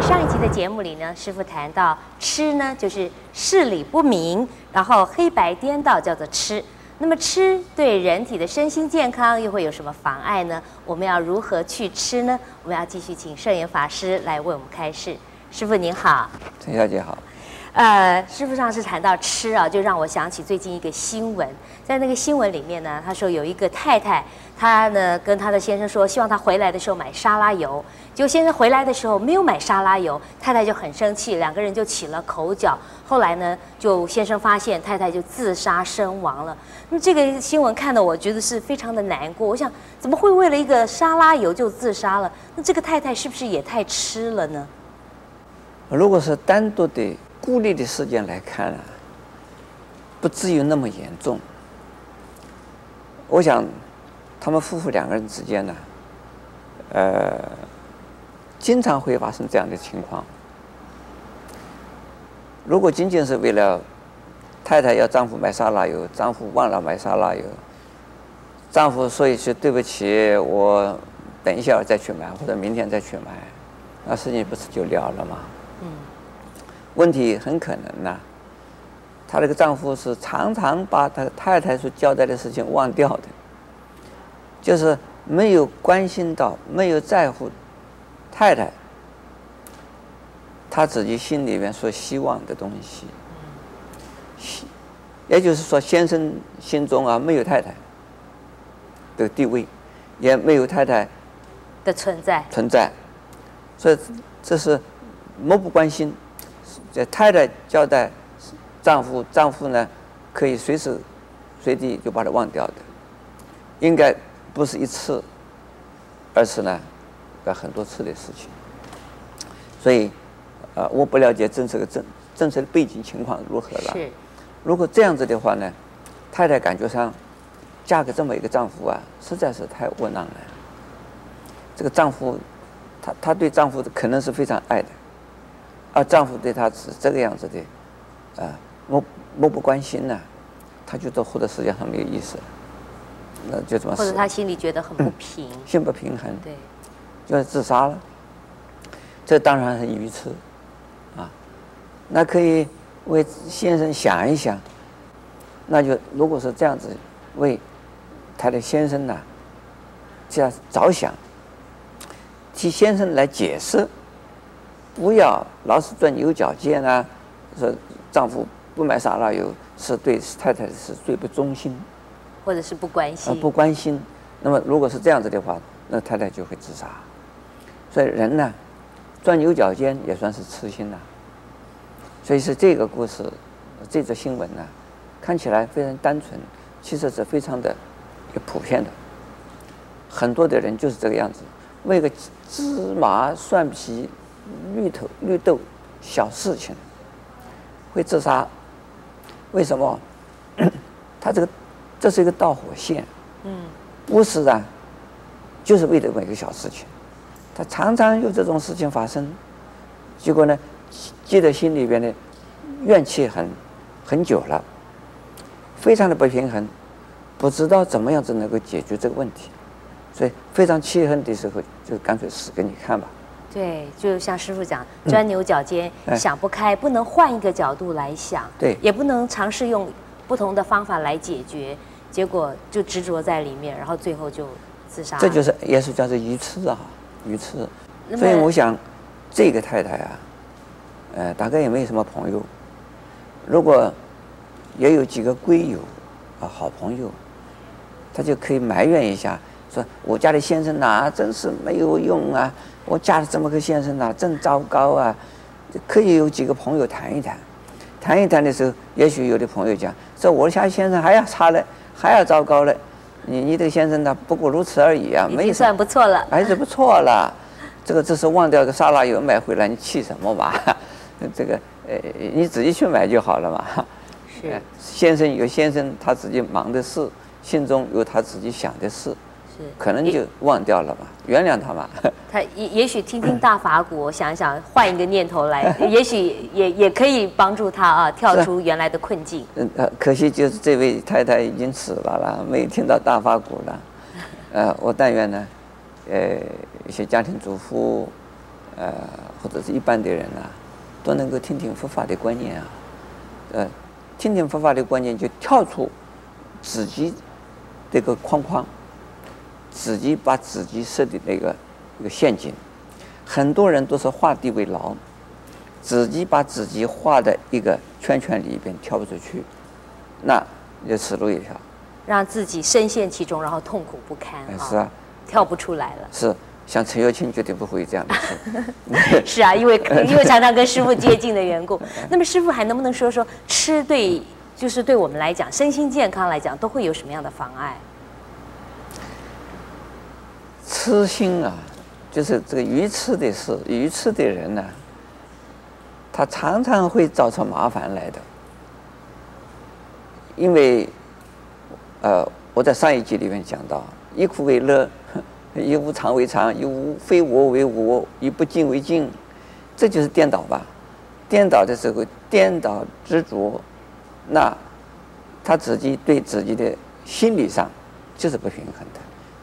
上一期的节目里呢，师傅谈到吃呢，就是事理不明，然后黑白颠倒，叫做吃。那么吃对人体的身心健康又会有什么妨碍呢？我们要如何去吃呢？我们要继续请圣严法师来为我们开示。师傅您好，陈小姐好。呃，师傅上次谈到吃啊，就让我想起最近一个新闻，在那个新闻里面呢，他说有一个太太，她呢跟她的先生说，希望他回来的时候买沙拉油，结果先生回来的时候没有买沙拉油，太太就很生气，两个人就起了口角。后来呢，就先生发现太太就自杀身亡了。那么这个新闻看得我觉得是非常的难过，我想怎么会为了一个沙拉油就自杀了？那这个太太是不是也太痴了呢？如果是单独的。孤立的事件来看啊，不至于那么严重。我想，他们夫妇两个人之间呢，呃，经常会发生这样的情况。如果仅仅是为了太太要丈夫买沙拉油，丈夫忘了买沙拉油，丈夫说一句对不起，我等一下再去买，或者明天再去买，那事情不是就了了吗？嗯。问题很可能呢，她这个丈夫是常常把他太太所交代的事情忘掉的，就是没有关心到，没有在乎太太他自己心里面所希望的东西，也就是说，先生心中啊没有太太的地位，也没有太太的存在。存在，所以这是漠不关心。这太太交代丈夫，丈夫呢可以随时随地就把它忘掉的，应该不是一次，而是呢有很多次的事情。所以，呃，我不了解政策的政政策的背景情况如何了。是。如果这样子的话呢，太太感觉上嫁给这么一个丈夫啊，实在是太窝囊了。这个丈夫，她她对丈夫可能是非常爱的。而丈夫对她是这个样子的，啊，漠漠不关心呢，她觉得活在世界上没有意思，那就这么。或者她心里觉得很不平，嗯、心不平衡，对，就是自杀了。这当然很愚痴，啊，那可以为先生想一想，那就如果是这样子为他的先生呢，这样着想，替先生来解释。不要老是钻牛角尖啊！说丈夫不买沙拉油是对太太是最不忠心，或者是不关心。不关心。那么如果是这样子的话，那太太就会自杀。所以人呢，钻牛角尖也算是痴心了。所以是这个故事，这则新闻呢，看起来非常单纯，其实是非常的普遍的。很多的人就是这个样子，为个芝麻蒜皮。绿头绿豆小事情会自杀，为什么？他这个这是一个导火线，嗯，不是啊，就是为了这么一个小事情，他常常有这种事情发生，结果呢，记在心里边的怨气很很久了，非常的不平衡，不知道怎么样子能够解决这个问题，所以非常气恨的时候，就干脆死给你看吧。对，就像师傅讲，钻牛角尖，嗯、想不开，不能换一个角度来想，对，也不能尝试用不同的方法来解决，结果就执着在里面，然后最后就自杀。这就是也是叫做愚痴啊，愚痴。所以我想，这个太太啊，呃，大概也没有什么朋友，如果也有几个闺友啊，好朋友，他就可以埋怨一下，说我家的先生呐、啊，真是没有用啊。我嫁了这么个先生呐，真糟糕啊！可以有几个朋友谈一谈，谈一谈的时候，也许有的朋友讲说我家先生还要差嘞，还要糟糕嘞。你你这个先生呢，不过如此而已啊，没算不错了，还是不错了。这个只是忘掉个沙拉油买回来，你气什么嘛？这个呃，你自己去买就好了嘛。是先生有先生他自己忙的事，心中有他自己想的事。可能就忘掉了吧，原谅他吧。他也也许听听大法鼓，想想换一个念头来，也许也也可以帮助他啊，跳出原来的困境。嗯，可惜就是这位太太已经死了啦，没有听到大法鼓了。呃，我但愿呢，呃，一些家庭主妇，呃，或者是一般的人啊，都能够听听佛法的观念啊，呃，听听佛法的观念就跳出自己这个框框，自己把自己设的那个一个陷阱，很多人都是画地为牢，自己把自己画的一个圈圈里边跳不出去，那就死路一条，让自己深陷其中，然后痛苦不堪啊，是啊，跳不出来了，是。像陈幼卿绝对不会这样的事。是啊，因为因为常常跟师傅接近的缘故。那么师傅还能不能说说吃对，就是对我们来讲，身心健康来讲，都会有什么样的妨碍？痴心啊，就是这个愚痴的事，愚痴的人呢、他常常会造成麻烦来的。因为，呃，我在上一集里面讲到，以苦为乐。以无常为常，以无非我为我，以不净为净，这就是颠倒吧？颠倒的时候，颠倒执着，那他自己对自己的心理上就是不平衡的，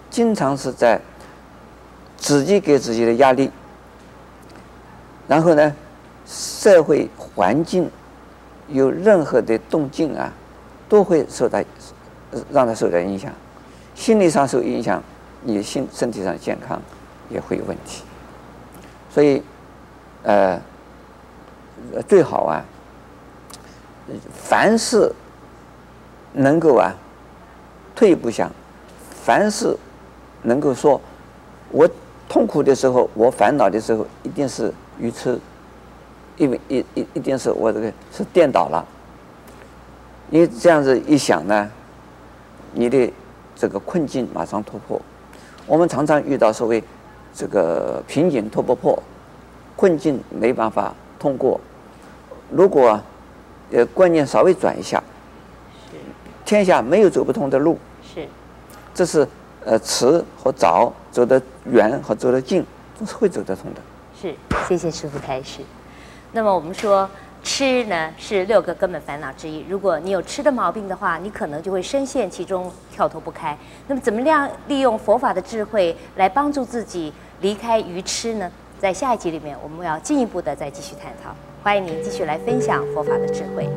经常是在自己给自己的压力，然后呢，社会环境有任何的动静啊，都会受到让他受到影响，心理上受影响。你心身体上健康也会有问题，所以，呃，最好啊，凡事能够啊退一步想，凡事能够说，我痛苦的时候，我烦恼的时候，一定是愚痴，因为一一一定是我这个是颠倒了。你这样子一想呢，你的这个困境马上突破。我们常常遇到所谓这个瓶颈突破破，困境没办法通过。如果呃观念稍微转一下，天下没有走不通的路。是，这是呃迟和早走得远和走得近都是会走得通的。是，谢谢师父开示。那么我们说。吃呢是六个根本烦恼之一。如果你有吃的毛病的话，你可能就会深陷其中，跳脱不开。那么，怎么样利用佛法的智慧来帮助自己离开愚痴呢？在下一集里面，我们要进一步的再继续探讨。欢迎您继续来分享佛法的智慧。